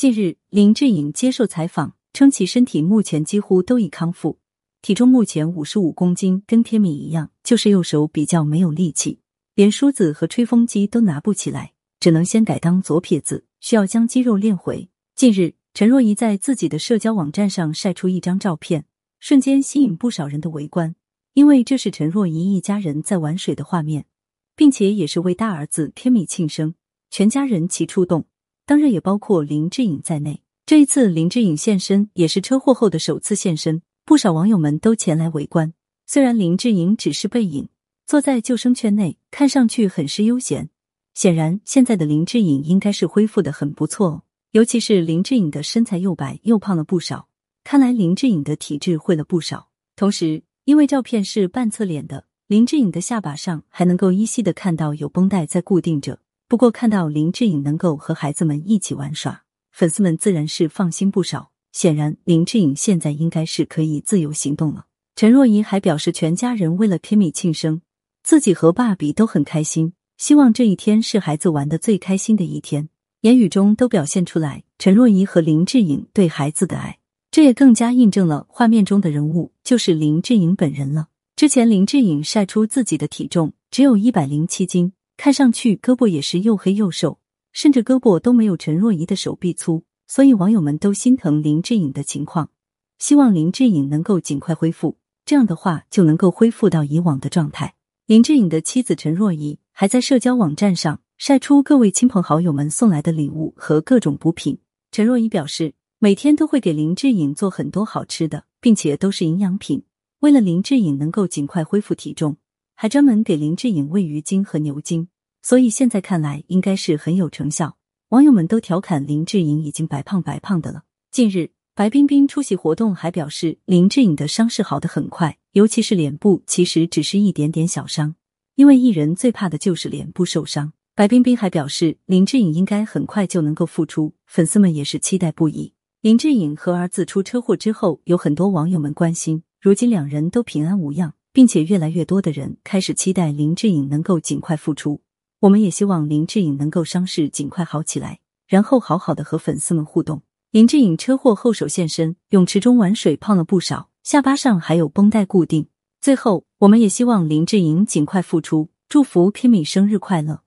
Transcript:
近日，林志颖接受采访称，其身体目前几乎都已康复，体重目前五十五公斤，跟天米一样，就是右手比较没有力气，连梳子和吹风机都拿不起来，只能先改当左撇子，需要将肌肉练回。近日，陈若仪在自己的社交网站上晒出一张照片，瞬间吸引不少人的围观，因为这是陈若仪一家人在玩水的画面，并且也是为大儿子天米庆生，全家人齐出动。当然也包括林志颖在内。这一次林志颖现身也是车祸后的首次现身，不少网友们都前来围观。虽然林志颖只是背影，坐在救生圈内，看上去很是悠闲。显然，现在的林志颖应该是恢复的很不错。尤其是林志颖的身材又白又胖了不少，看来林志颖的体质会了不少。同时，因为照片是半侧脸的，林志颖的下巴上还能够依稀的看到有绷带在固定着。不过看到林志颖能够和孩子们一起玩耍，粉丝们自然是放心不少。显然，林志颖现在应该是可以自由行动了。陈若仪还表示，全家人为了 Kimi 庆生，自己和爸比都很开心，希望这一天是孩子玩的最开心的一天。言语中都表现出来陈若仪和林志颖对孩子的爱，这也更加印证了画面中的人物就是林志颖本人了。之前林志颖晒出自己的体重只有一百零七斤。看上去胳膊也是又黑又瘦，甚至胳膊都没有陈若仪的手臂粗，所以网友们都心疼林志颖的情况，希望林志颖能够尽快恢复，这样的话就能够恢复到以往的状态。林志颖的妻子陈若仪还在社交网站上晒出各位亲朋好友们送来的礼物和各种补品。陈若仪表示，每天都会给林志颖做很多好吃的，并且都是营养品，为了林志颖能够尽快恢复体重。还专门给林志颖喂鱼精和牛精，所以现在看来应该是很有成效。网友们都调侃林志颖已经白胖白胖的了。近日，白冰冰出席活动还表示，林志颖的伤势好得很快，尤其是脸部，其实只是一点点小伤，因为艺人最怕的就是脸部受伤。白冰冰还表示，林志颖应该很快就能够复出，粉丝们也是期待不已。林志颖和儿子出车祸之后，有很多网友们关心，如今两人都平安无恙。并且越来越多的人开始期待林志颖能够尽快复出，我们也希望林志颖能够伤势尽快好起来，然后好好的和粉丝们互动。林志颖车祸后首现身泳池中玩水，胖了不少，下巴上还有绷带固定。最后，我们也希望林志颖尽快复出，祝福 Kimi 生日快乐。